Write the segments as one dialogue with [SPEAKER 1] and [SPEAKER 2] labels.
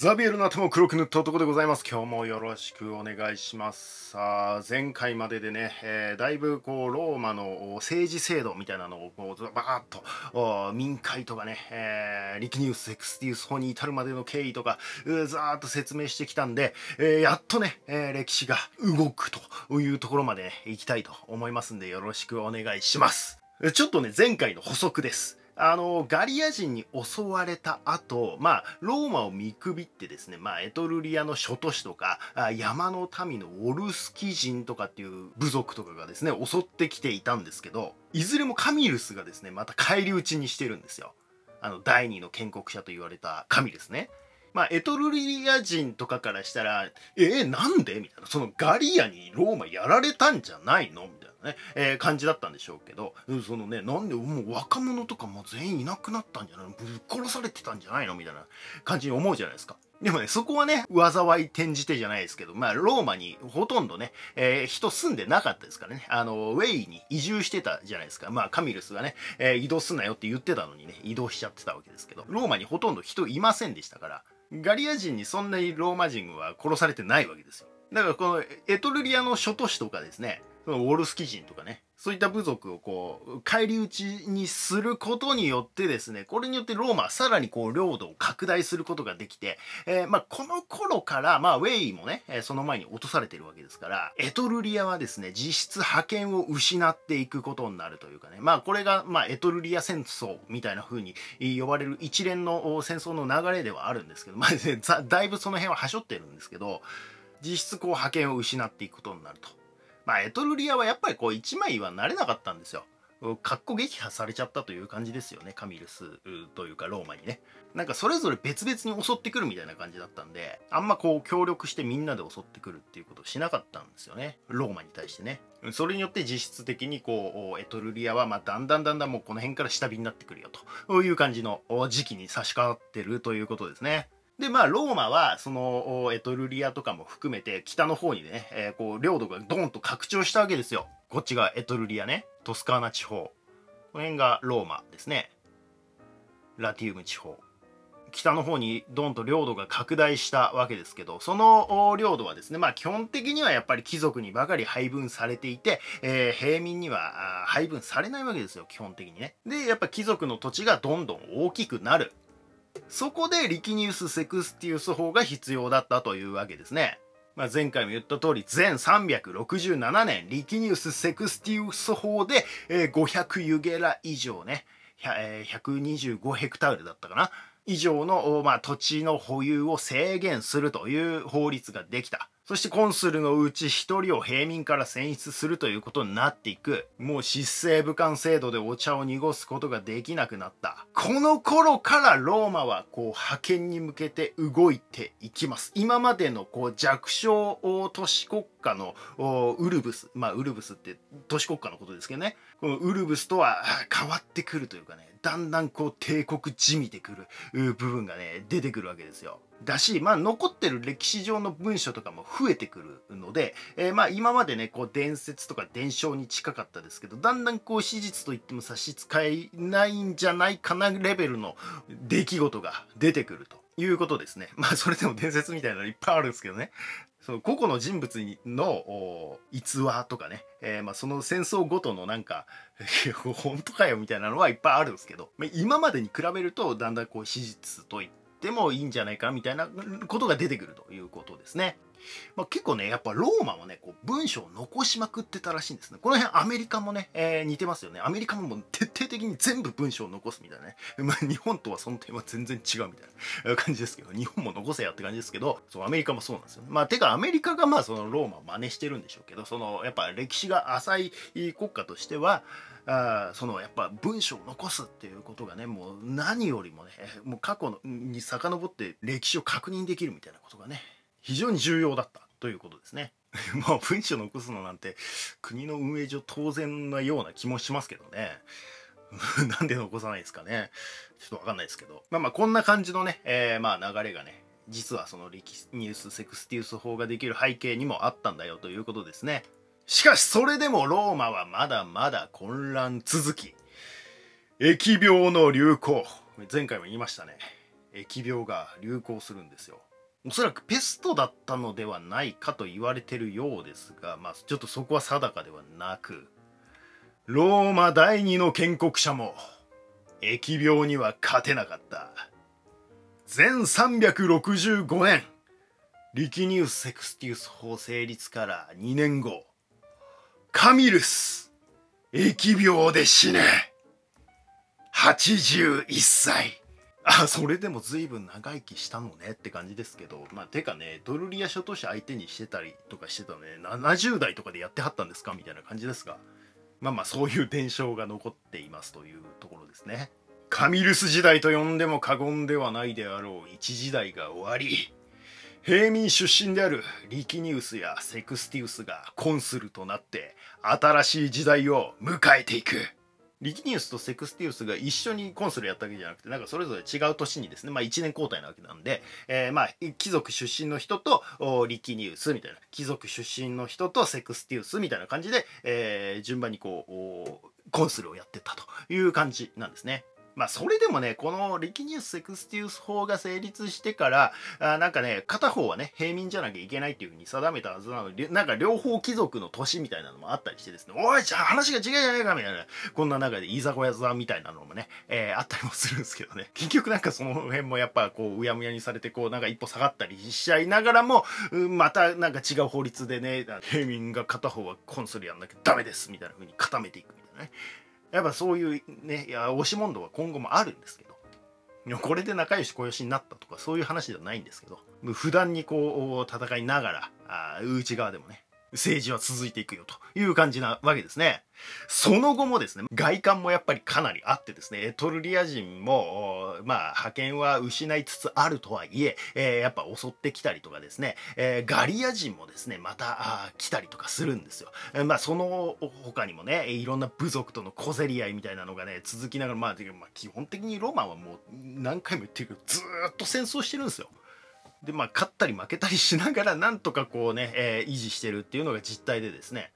[SPEAKER 1] ザビエルの頭を黒く塗った男でございます。今日もよろしくお願いします。さあ、前回まででね、えー、だいぶこう、ローマの政治制度みたいなのをこう、バーッと、民会とかね、えー、リキニウス・セクスティウス法に至るまでの経緯とか、ざーっと説明してきたんで、えー、やっとね、え歴史が動くというところまでね、行きたいと思いますんで、よろしくお願いします。ちょっとね、前回の補足です。あのガリア人に襲われた後、まあローマを見くびってですね、まあ、エトルリアの諸都市とか山の民のウォルスキ人とかっていう部族とかがですね襲ってきていたんですけどいずれもカミルスがですねまた返り討ちにしてるんですよあの第二の建国者と言われたカミルスねまあ、エトルリア人とかからしたら、えー、なんで？みたいな。そのガリアにローマやられたんじゃないの？みたいな。ね、えー、感じだったんでしょうけど、そのね、なんでもう若者とかも全員いなくなったんじゃないの？ぶっ殺されてたんじゃないの？みたいな感じに思うじゃないですか。でもね、そこはね、災い転じてじゃないですけど、まあ、ローマにほとんどね、えー、人住んでなかったですからね、あの、ウェイに移住してたじゃないですか。まあ、カミルスがね、えー、移動すんなよって言ってたのにね、移動しちゃってたわけですけど、ローマにほとんど人いませんでしたから、ガリア人にそんなにローマ人は殺されてないわけですよ。だからこのエトルリアの諸都市とかですね、そのウォルスキ人とかね、そういった部族をこう、返り討ちにすることによってですね、これによってローマはさらにこう、領土を拡大することができて、えー、まあ、この頃から、まあ、ウェイもね、その前に落とされてるわけですから、エトルリアはですね、実質覇権を失っていくことになるというかね、まあ、これが、まあ、エトルリア戦争みたいな風に呼ばれる一連の戦争の流れではあるんですけど、まあ、ね、だいぶその辺ははしょってるんですけど、実質こう、覇権を失っていくことになると。まあ、エトルリアはやっぱりこう一枚はなれなかったんですよ。かっこ撃破されちゃったという感じですよね。カミルスというかローマにね。なんかそれぞれ別々に襲ってくるみたいな感じだったんで、あんまこう協力してみんなで襲ってくるっていうことをしなかったんですよね。ローマに対してね。それによって実質的にこう、エトルリアはまあだんだんだんだんもうこの辺から下火になってくるよという感じの時期に差し掛かってるということですね。で、まあ、ローマは、その、エトルリアとかも含めて、北の方にね、えー、こう、領土がドーンと拡張したわけですよ。こっちがエトルリアね、トスカーナ地方。この辺がローマですね。ラティウム地方。北の方にドンと領土が拡大したわけですけど、その領土はですね、まあ基本的にはやっぱり貴族にばかり配分されていて、えー、平民には配分されないわけですよ、基本的にね。で、やっぱ貴族の土地がどんどん大きくなる。そこでリキニウス・セクスティウス法が必要だったというわけですね。まあ、前回も言った通り、全367年、リキニウス・セクスティウス法で、えー、500ユゲラ以上ね、えー、125ヘクタールだったかな、以上の、まあ、土地の保有を制限するという法律ができた。そしてコンスルのうち一人を平民から選出するということになっていく。もう執政武官制度でお茶を濁すことができなくなった。この頃からローマはこう派遣に向けて動いていきます。今までのこう弱小都市国家のウルブス。まあウルブスって都市国家のことですけどね。このウルブスとは変わってくるというかね。だんだんこう帝国じみてくる部分がね、出てくるわけですよ。だし、まあ残ってる歴史上の文書とかも増えてくるので、えー、まあ今までね、こう伝説とか伝承に近かったですけど、だんだんこう史実といっても差し支えないんじゃないかなレベルの出来事が出てくるということですね。まあそれでも伝説みたいなのいっぱいあるんですけどね。その個々の人物の逸話とかね、えー、まあその戦争ごとのなんか 本当かよみたいなのはいっぱいあるんですけど、まあ、今までに比べるとだんだんこう史実といってもいいんじゃないかみたいなことが出てくるということですね。まあ、結構ね、やっぱローマはね、こう文章を残しまくってたらしいんですね。この辺アメリカもね、えー、似てますよね。アメリカもも徹底的に全部文章を残すみたいなね。まあ、日本とはその点は全然違うみたいな感じですけど、日本も残せやって感じですけど、そう、アメリカもそうなんですよね。まあ、てかアメリカがまあそのローマを真似してるんでしょうけど、そのやっぱ歴史が浅い国家としては、あそのやっぱ文章を残すっていうことがねもう何よりもねもう過去に遡って歴史を確認できるみたいなことがね非常に重要だったということですね。まあ文章を残すのなんて国の運営上当然なような気もしますけどね。なんで残さないですかね。ちょっとわかんないですけど。まあまあこんな感じのね、えー、まあ流れがね、実はそのリキニュース・セクスティウス法ができる背景にもあったんだよということですね。しかしそれでもローマはまだまだ混乱続き。疫病の流行。前回も言いましたね。疫病が流行するんですよおそらくペストだったのではないかと言われてるようですが、まあ、ちょっとそこは定かではなくローマ第二の建国者も疫病には勝てなかった全365年リキニウス・セクスティウス法成立から2年後カミルス。疫病で死ね。81歳。あそれでも随分長生きしたのねって感じですけど。まあてかねドルリア諸都市相手にしてたりとかしてたね。70代とかでやってはったんですか？みたいな感じですが。まあまあそういう伝承が残っていますというところですね。カミルス時代と呼んでも過言ではないであろう一時代が終わり。平民出身であるリキニウスやセクスティウスがコンスルとなって新しい時代を迎えていくリキニウスとセクスティウスが一緒にコンスルやったわけじゃなくてなんかそれぞれ違う年にですねまあ1年交代なわけなんで、えー、まあ貴族出身の人とリキニウスみたいな貴族出身の人とセクスティウスみたいな感じで、えー、順番にこうコンスルをやってったという感じなんですね。まあそれでもねこのリキニウス・セクスティウス法が成立してからあなんかね片方はね平民じゃなきゃいけないっていうふうに定めたはずなのでなんか両方貴族の年みたいなのもあったりしてですねおいじゃあ話が違うじゃないかみたいなこんな中でいざこやざみたいなのもね、えー、あったりもするんですけどね。結局なんかその辺もやっぱこううやむやにされてこうなんか一歩下がったりしちゃいながらもまたなんか違う法律でね平民が片方はコンスルやんなきゃダメですみたいな風に固めていくみたいなね。やっぱそういうねいや押し問答は今後もあるんですけどこれで仲良し小良しになったとかそういう話ではないんですけど普段にこう戦いながらあ内側でもね政治は続いていくよという感じなわけですね。その後もですね、外観もやっぱりかなりあってですね、エトルリア人も、まあ、覇権は失いつつあるとはいえ、えー、やっぱ襲ってきたりとかですね、えー、ガリア人もですね、また来たりとかするんですよ。えー、まあ、その他にもね、いろんな部族との小競り合いみたいなのがね、続きながら、まあ、まあ、基本的にローマンはもう何回も言ってるけど、ずっと戦争してるんですよ。でまあ勝ったり負けたりしながらなんとかこうね、えー、維持してるっていうのが実態でですね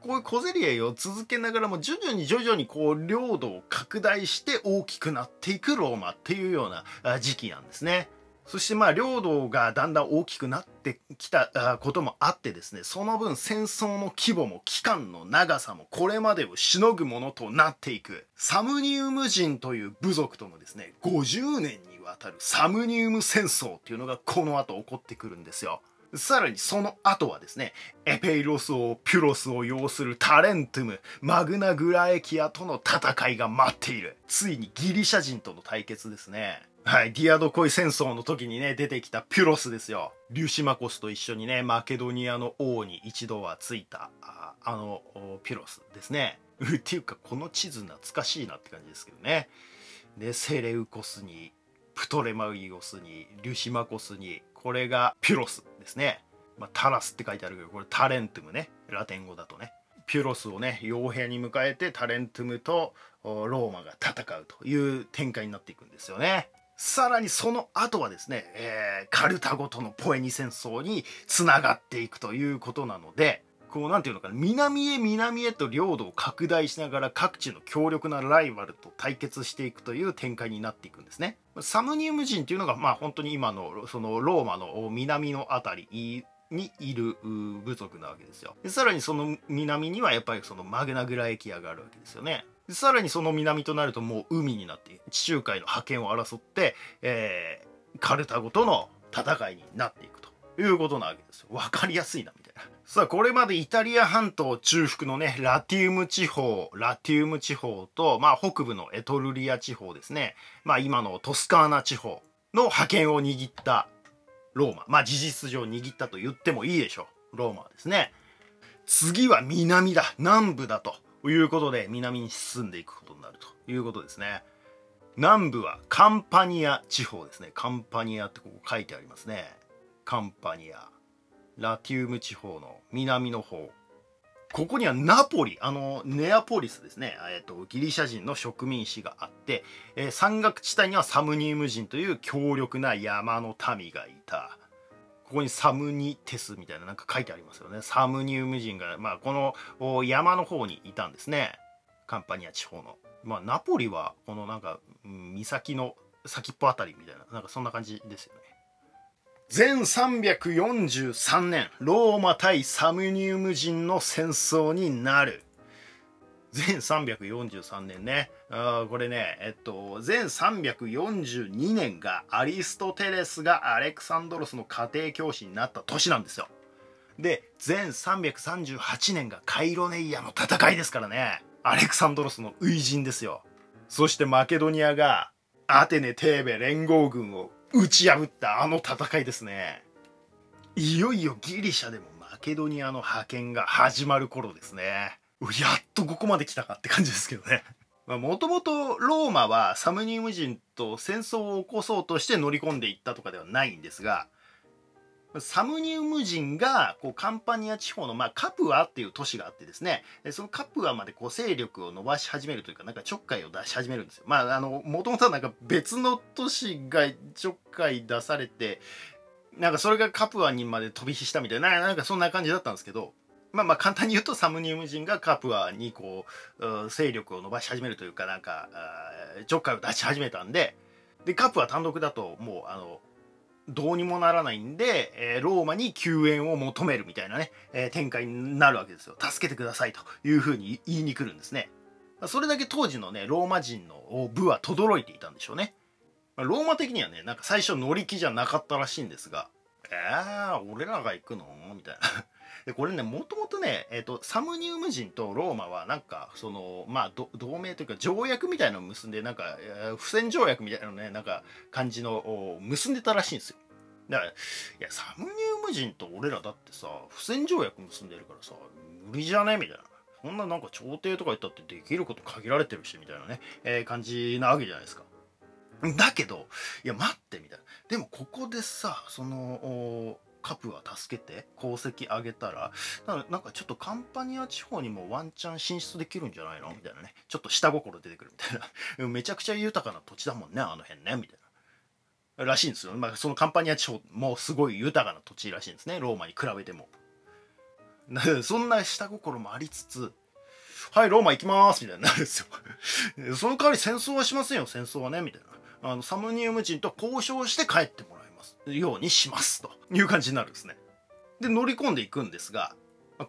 [SPEAKER 1] こういう小競り合いを続けながらも徐々に徐々にこう領土を拡大して大きくなっていくローマっていうような時期なんですね。そしてまあ領土がだんだん大きくなってきたこともあってですねその分戦争の規模も期間の長さもこれまでをしのぐものとなっていくサムニウム人という部族とのですね50年にわたるサムニウム戦争っていうのがこの後起こってくるんですよ。さらにその後はですね、エペイロス王ピュロスを擁するタレントム、マグナグラエキアとの戦いが待っている。ついにギリシャ人との対決ですね。はい、ディアドコイ戦争の時にね、出てきたピュロスですよ。リュシマコスと一緒にね、マケドニアの王に一度はついた、ああの、ピュロスですね。っていうか、この地図懐かしいなって感じですけどね。で、セレウコスにプトレマイオスにリュシマコスにこれがピュロスですね、まあ、タラスって書いてあるけどこれタレントゥムね。ラテン語だとね。ピュロスをね傭兵に迎えてタレントムとローマが戦うという展開になっていくんですよね。さらにその後はですね、えー、カルタゴとのポエニ戦争につながっていくということなのでこうなんていうのかな南へ南へと領土を拡大しながら各地の強力なライバルと対決していくという展開になっていくんですね。サムニウム人っていうのがまあ本当に今のそのローマの南の辺りにいる部族なわけですよ。でさらにその南にはやっぱりそのマグナグラエキアがあるわけですよね。でさらにその南となるともう海になって地中海の覇権を争って、えー、カルタゴとの戦いになっていくということなわけですよ。分かりやすいなみたいな。さあこれまでイタリア半島中腹のねラティウム地方ラティウム地方と、まあ、北部のエトルリア地方ですね、まあ、今のトスカーナ地方の覇権を握ったローマ。まあ事実上握ったと言ってもいいでしょう。ローマはですね。次は南だ南部だということで南に進んでいくことになるということですね。南部はカンパニア地方ですね。カンパニアってここ書いてありますね。カンパニア。ラティウム地方の南の方。ここにはナポリあのネアポリスですね、えーと、ギリシャ人の植民地があって、えー、山岳地帯にはサムニウム人という強力な山の民がいた。ここにサムニテスみたいななんか書いてありますよね。サムニウム人が、まあ、この山の方にいたんですね。カンパニア地方の。まあ、ナポリはこのなんか、岬の先っぽあたりみたいななんかそんな感じですよね。全343年ローマ対サムニウム人の戦争になる。全343年ね。あこれねえっと全342年がアリストテレスがアレクサンドロスの家庭教師になった年なんですよ。で全338年がカイロネイアの戦いですからね。アレクサンドロスの初陣ですよ。そしてマケドニアがアテネ・テーベ連合軍を打ち破ったあの戦いですねいよいよギリシャでもマケドニアの派遣が始まる頃ですねやっとここまで来たかって感じですけどね。もともとローマはサムニウム人と戦争を起こそうとして乗り込んでいったとかではないんですがサムニウム人がこうカンパニア地方の、まあ、カプアっていう都市があってですねそのカプアまでこう勢力を伸ばし始めるというかなんかちょっかいを出し始めるんですよ。まああのもともとはなんか別の都市がちょっかい出されてなんかそれがカプアにまで飛び火したみたいななんかそんな感じだったんですけどまあまあ簡単に言うとサムニウム人がカプアにこう勢力を伸ばし始めるというかなんかちょっかいを出し始めたんででカプア単独だともうあのどうにもならないんで、えー、ローマに救援を求めるみたいなね、えー、展開になるわけですよ。助けてくださいというふうに言いに来るんですね。それだけ当時のねローマ人の部は轟いていたんでしょうね。ローマ的にはねなんか最初乗り気じゃなかったらしいんですが「えー、俺らが行くの?」みたいな。でこれねもともとね、えーと、サムニウム人とローマはなんかそのまあ同盟というか条約みたいなのを結んでなんか不戦条約みたいなのねなんか感じの結んでたらしいんですよ。だからいやサムニウム人と俺らだってさ不戦条約結んでるからさ無理じゃね？みたいな。そんななんか朝廷とか言ったってできること限られてるしみたいなね、えー、感じなわけじゃないですか。だけどいや待ってみたいな。でもここでさそのカプは助けて功績上げたらなんかちょっとカンパニア地方にもワンチャン進出できるんじゃないの？みたいなね。ちょっと下心出てくるみたいな。めちゃくちゃ豊かな土地だもんねあの辺ね。みたいな。らしいんですよ、まあ、そのカンパニア地方もすごい豊かな土地らしいんですね。ローマに比べても。そんな下心もありつつはいローマ行きます！みたいになるんですよ。その代わり戦争はしませんよ。戦争はね。みたいな。あのサムニウム人と交渉して帰ってもらう。ようにしますという感じになるんですね。で乗り込んでいくんですが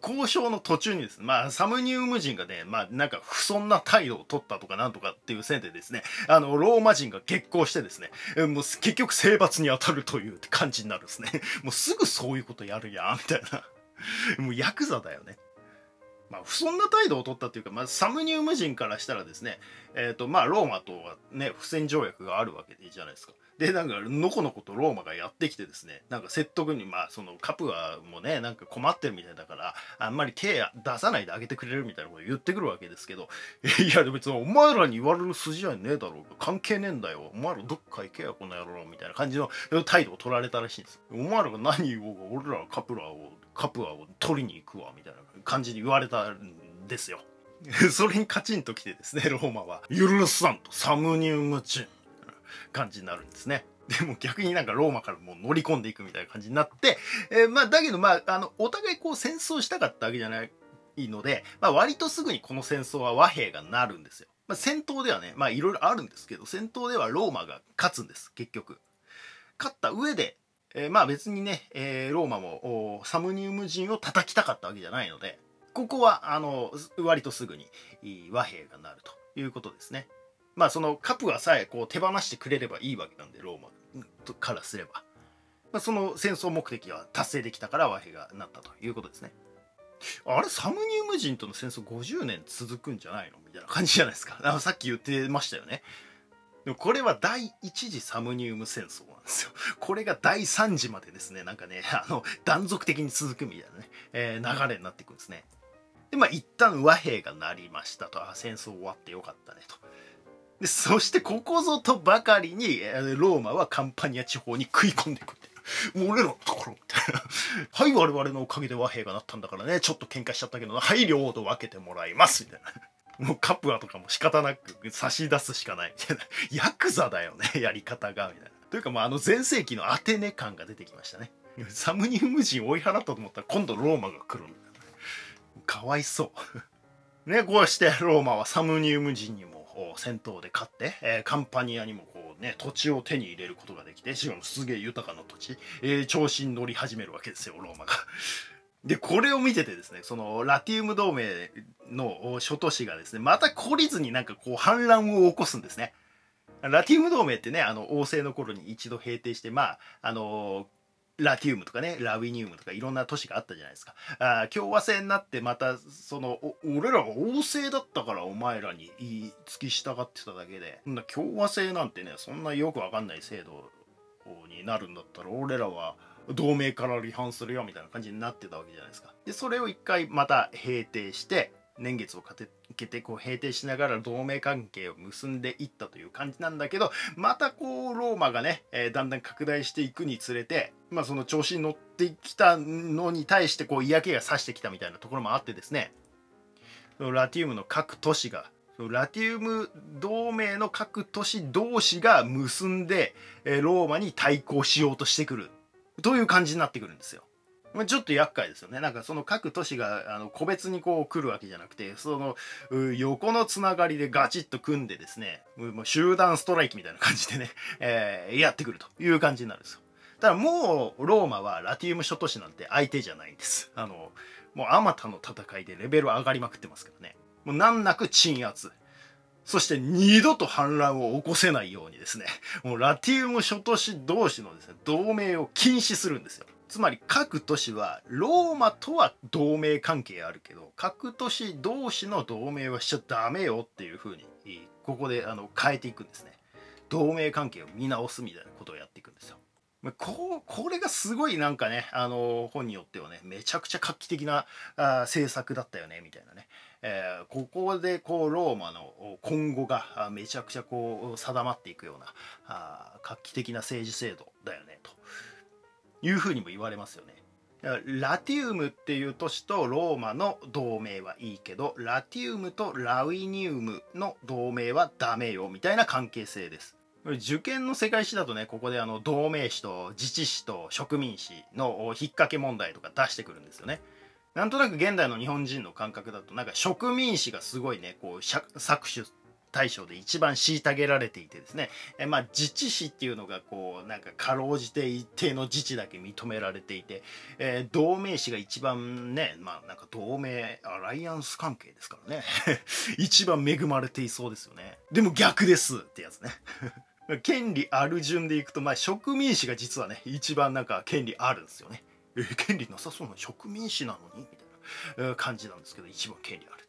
[SPEAKER 1] 交渉の途中にですね、まあ、サムニウム人がね、まあ、なんか不遜な態度を取ったとかなんとかっていう線でですね、あの、ローマ人が激高してですね、もう結局征伐に当たるという感じになるんですね。もうすぐそういうことやるやん、みたいな。もうヤクザだよね。まあ、不遜な態度を取ったっていうか、まあ、サムニウム人からしたらですね、えっ、ー、と、まあ、ローマとはね、不戦条約があるわけでいいじゃないですか。でなんかのこのことローマがやってきてですねなんか説得にまあそのカプアもねなんか困ってるみたいだからあんまり手出さないであげてくれるみたいなこと言ってくるわけですけどいや別にお前らに言われる筋合いねえだろう。が関係ねえんだよ。お前らどっか行けやこの野郎みたいな感じの態度を取られたらしいんです。お前らが何言おうが俺らはカプラをカプアを取りに行くわみたいな感じに言われたんですよ。それにカチンときてですねローマは。許さんとサムニウムチン。感じになるんですね。でも逆になんかローマからもう乗り込んでいくみたいな感じになって、えー、まあだけどまああのお互いこう戦争したかったわけじゃないので、まあ、割とすぐにこの戦争は和平がなるんですよ。まあ、戦闘ではねまあいろいろあるんですけど戦闘ではローマが勝つんです結局。勝った上で、えー、まあ別にね、えー、ローマもサムニウム人を叩きたかったわけじゃないのでここはあの割とすぐに和平がなるということですね。まあそのカプアさえこう手放してくれればいいわけなんでローマからすれば、まあ、その戦争目的は達成できたから和平がなったということですね。あれサムニウム人との戦争50年続くんじゃないのみたいな感じじゃないですか。あさっき言ってましたよね。でもこれは第一次サムニウム戦争なんですよ。これが第三次までですね、なんかね、あの、断続的に続くみたいなね、えー、流れになっていくんですね。で、まあ一旦和平がなりましたと、あ、戦争終わってよかったねと。でそしてここぞとばかりにローマはカンパニア地方に食い込んでいくもう俺らのところみたいな。はい、我々のおかげで和平がなったんだからね、ちょっと喧嘩しちゃったけど、はい、領土分けてもらいます、みたいな。もうカプアとかも仕方なく差し出すしかない、みたいな。ヤクザだよね、やり方が、みたいな。というか、まあ、あの前世紀のアテネ感が出てきましたね。サムニウム人追い払ったと思ったら今度ローマが来るみたいな。かわいそう。ね、こうしてローマはサムニウム人にも戦闘で勝って、えー、カンパニアにもこうね土地を手に入れることができてしかもすげえ豊かな土地、えー、調子に乗り始めるわけですよローマが。でこれを見ててですねそのラティウム同盟の諸都市がですねまた懲りずになんかこう反乱を起こすんですね。ラティウム同盟ってねあの王政の頃に一度平定してまああのラティウムとかねラウィニウムとかいろんな都市があったじゃないですか。あ共和制になってまたその俺らが王政だったからお前らに付き従ってただけで。共和制なんてねそんなよくわかんない制度になるんだったら俺らは同盟から離反するよみたいな感じになってたわけじゃないですか。でそれを一回また平定して年月をかけてこう平定しながら同盟関係を結んでいったという感じなんだけどまたこうローマがね、えー、だんだん拡大していくにつれて、まあ、その調子に乗ってきたのに対してこう嫌気がさしてきたみたいなところもあってですねラティウムの各都市がラティウム同盟の各都市同士が結んでローマに対抗しようとしてくるという感じになってくるんですよ。まあ、ちょっと厄介ですよね。なんかその各都市があの個別にこう来るわけじゃなくて、その横のつながりでガチッと組んでですね、もう集団ストライキみたいな感じでね、えー、やってくるという感じになるんですよ。ただもうローマはラティウム諸都市なんて相手じゃないんです。あの、もうあまたの戦いでレベル上がりまくってますからね。もう難なく鎮圧。そして二度と反乱を起こせないようにですね、もうラティウム諸都市同士のですね、同盟を禁止するんですよ。つまり各都市はローマとは同盟関係あるけど各都市同士の同盟はしちゃダメよっていうふうにここであの変えていくんですね。同盟関係を見直すみたいなことをやっていくんですよ。ここれがすごいなんかねあの本によってはねめちゃくちゃ画期的なあ政策だったよねみたいなね、えー、ここでこうローマの今後がめちゃくちゃこう定まっていくようなあ画期的な政治制度だよねと。いうふうにも言われますよね。ラティウムっていう都市とローマの同盟はいいけどラティウムとラウィニウムの同盟はダメよみたいな関係性です。受験の世界史だとねここであの同盟史と自治史と植民史の引っ掛け問題とか出してくるんですよね。なんとなく現代の日本人の感覚だとなんか植民史がすごいねこう搾取大将で一番虐げられていてですね、えまあ、自治市っていうのがこうなんかかろうじて一定の自治だけ認められていて、えー、同盟市が一番ねまあなんか同盟アライアンス関係ですからね。一番恵まれていそうですよね。でも逆ですってやつね。権利ある順でいくと、まあ、植民地が実はね一番なんか権利あるんですよね。え権利なさそうな植民地なのに？みたいな感じなんですけど一番権利ある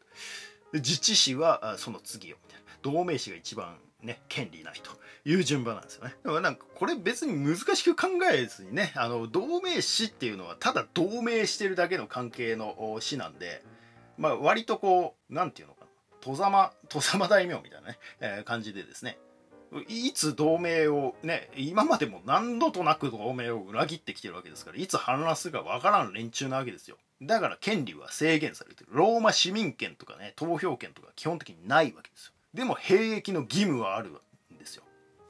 [SPEAKER 1] 自治市はその次よみたいな同盟士が一番ね権利ないという順番なんですよね。だからなんかこれ別に難しく考えずにねあの同盟士っていうのはただ同盟してるだけの関係の死なんで、まあ、割とこう何て言うのかな。戸様戸様大名みたいなね、えー、感じでですね。いつ同盟をね今までも何度となく同盟を裏切ってきてるわけですからいつ反乱するかわからん連中なわけですよ。だから権利は制限されてる。ローマ市民権とかね投票権とか基本的にないわけですよ。でも兵役の義務はあるんですよ。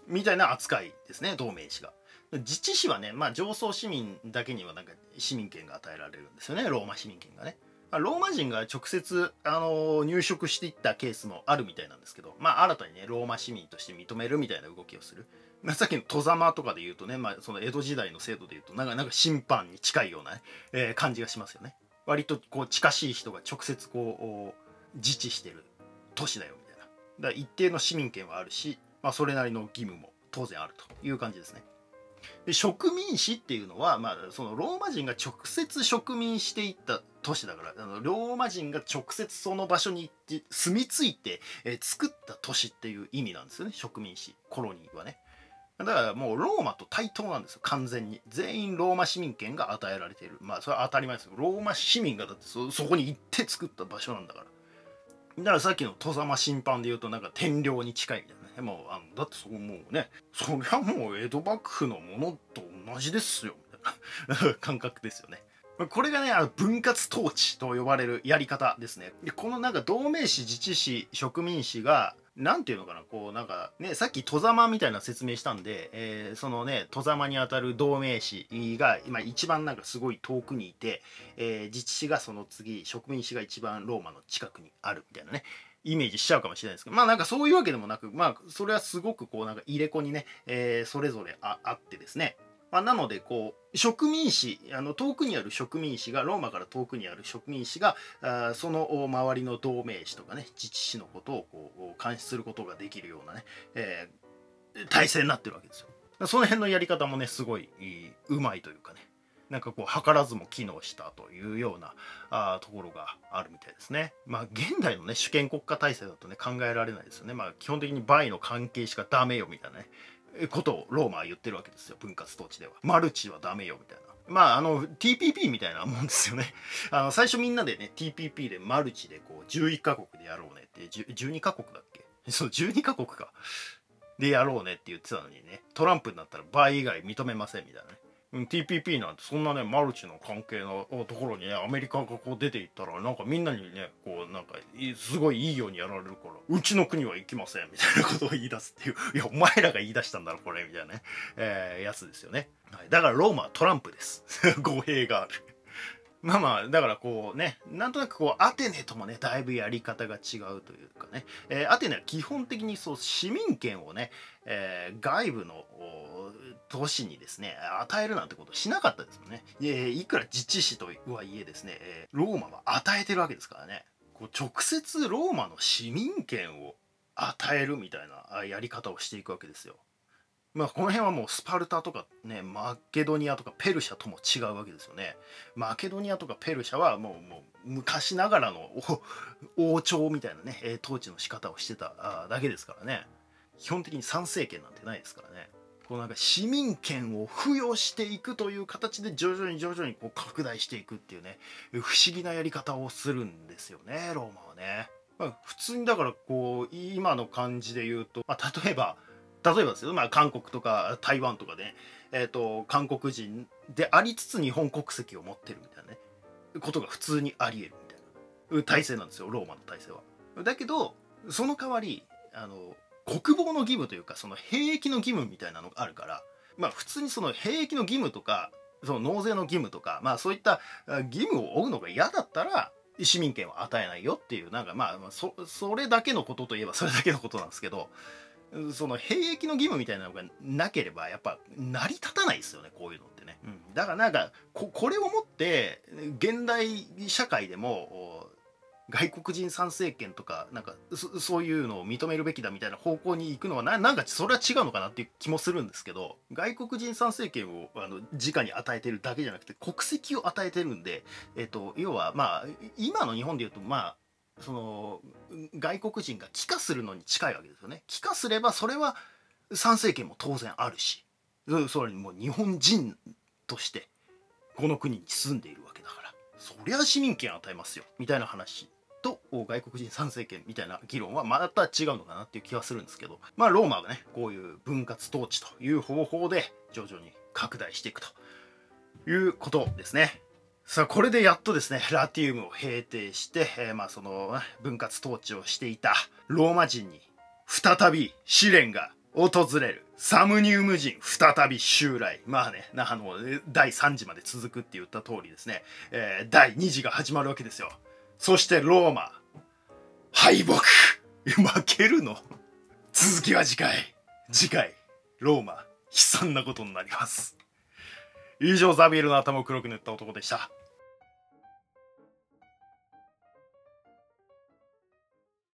[SPEAKER 1] みたいな扱いですね同盟市が。自治市はねまあ上層市民だけにはなんか市民権が与えられるんですよねローマ市民権がね。ローマ人が直接、あの入植していったケースもあるみたいなんですけど、まあ、新たにねローマ市民として認めるみたいな動きをする、まあ、さっきの戸様とかで言うとね、まあ、その江戸時代の制度で言うとなんかなんか審判に近いようなね、えー、感じがしますよね。割とこう近しい人が直接こう自治してる都市だよだ一定の市民権はあるし、まあ、それなりの義務も当然あるという感じですね。で植民地っていうのは、まあ、そのローマ人が直接植民していった都市だからあのローマ人が直接その場所に行って住み着いて、えー、作った都市っていう意味なんですよね植民地コロニーはね。だからもうローマと対等なんですよ完全に全員ローマ市民権が与えられているまあそれは当たり前ですよローマ市民がだってそそこに行って作った場所なんだからだからさっきの戸様審判で言うとなんか天領に近いみたいなねもうあのだってそこもうねそりゃもう江戸幕府のものと同じですよみたいな感覚ですよね。これがね、あの分割統治と呼ばれるやり方ですね。でこのなんか同盟史、自治史、植民史がなんていうのかな、こう、なんか、ね、さっき、戸様みたいな説明したんで、えー、そのね、戸様にあたる同盟士が、今一番なんかすごい遠くにいて、えー、自治市がその次、植民市が一番ローマの近くにあるみたいなね、イメージしちゃうかもしれないですけどまあなんかそういうわけでもなくまあそれはすごくこうなんか入れ子にね、えー、それぞれああってですねまあ、なのでこう植民地あの遠くにある植民地がローマから遠くにある植民地があその周りの同盟地とかね自治市のことをこう監視することができるようなね、えー、体制になってるわけですよ。その辺のやり方もねすごいうまいというかねなんかこう図らずも機能したというようなあところがあるみたいですね。まあ現代のね主権国家体制だとね考えられないですよね。まあ基本的にバイの関係しかダメよみたいなねことをローマは言ってるわけですよ分割統治では。マルチはダメよみたいな。まああの TPP みたいなもんですよね。あの最初みんなでね TPP でマルチでこう11カ国でやろうねって12カ国だっけ？そう12カ国か。でやろうねって言ってたのにねトランプになったら倍以外認めませんみたいなね。TPP なんてそんなねマルチの関係のところにねアメリカがこう出ていったらなんかみんなにねこうなんかすごいいいようにやられるからうちの国は行きませんみたいなことを言い出すっていういやお前らが言い出したんだろこれみたいなね、えー、やつですよね、はい、だからローマはトランプです。語弊がある。まあまあだからこうねなんとなくこうアテネともねだいぶやり方が違うというかね、えー、アテネは基本的にそう市民権をね、えー、外部の都市にですね与えるなんてことしなかったですもんね、えー、いくら自治市とはいえですねローマは与えてるわけですからねこう直接ローマの市民権を与えるみたいなやり方をしていくわけですよまあ、この辺はもうスパルタとかねマケドニアとかペルシャとも違うわけですよね。マケドニアとかペルシャはもうもう昔ながらの 王朝みたいなね統治の仕方をしてただけですからね基本的に参政権なんてないですからね。こうなんか市民権を付与していくという形で徐々に徐々にこう拡大していくっていうね不思議なやり方をするんですよねローマはね。まあ、普通にだからこう今の感じで言うと、まあ、例えば例えばですよ、まあ、韓国とか台湾とかで、ね、えーと、韓国人でありつつ日本国籍を持ってるみたいなねことが普通にありえるみたいな体制なんですよローマの体制は。だけどその代わりあの国防の義務というかその兵役の義務みたいなのがあるからまあ普通にその兵役の義務とかその納税の義務とかまあそういった義務を負うのが嫌だったら市民権を与えないよっていうなんかまあそそれだけのことといえばそれだけのことなんですけどその兵役の義務みたいなのがなければやっぱ成り立たないですよねこういうのってね、うん、だからなんかこれをもって現代社会でも外国人参政権とかなんかそういうのを認めるべきだみたいな方向に行くのはななんかそれは違うのかなっていう気もするんですけど外国人参政権をあの直に与えてるだけじゃなくて国籍を与えてるんで、えっと、要はまあ今の日本でいうとまあその外国人が帰化するのに近いわけですよね。帰化すればそれは参政権も当然あるしそれにもう日本人としてこの国に住んでいるわけだからそりゃ市民権与えますよみたいな話と外国人参政権みたいな議論はまた違うのかなっていう気はするんですけど。まあローマがねこういう分割統治という方法で徐々に拡大していくということですね。さあこれでやっとですねラティウムを平定して、えー、まあその分割統治をしていたローマ人に再び試練が訪れる。サムニウム人再び襲来。まあねあの第3次まで続くって言った通りですね、えー、第2次が始まるわけですよ。そしてローマ。敗北。負けるの。続きは次回。次回ローマ。悲惨なことになります。以上ザビエルの頭を黒く塗った男でした。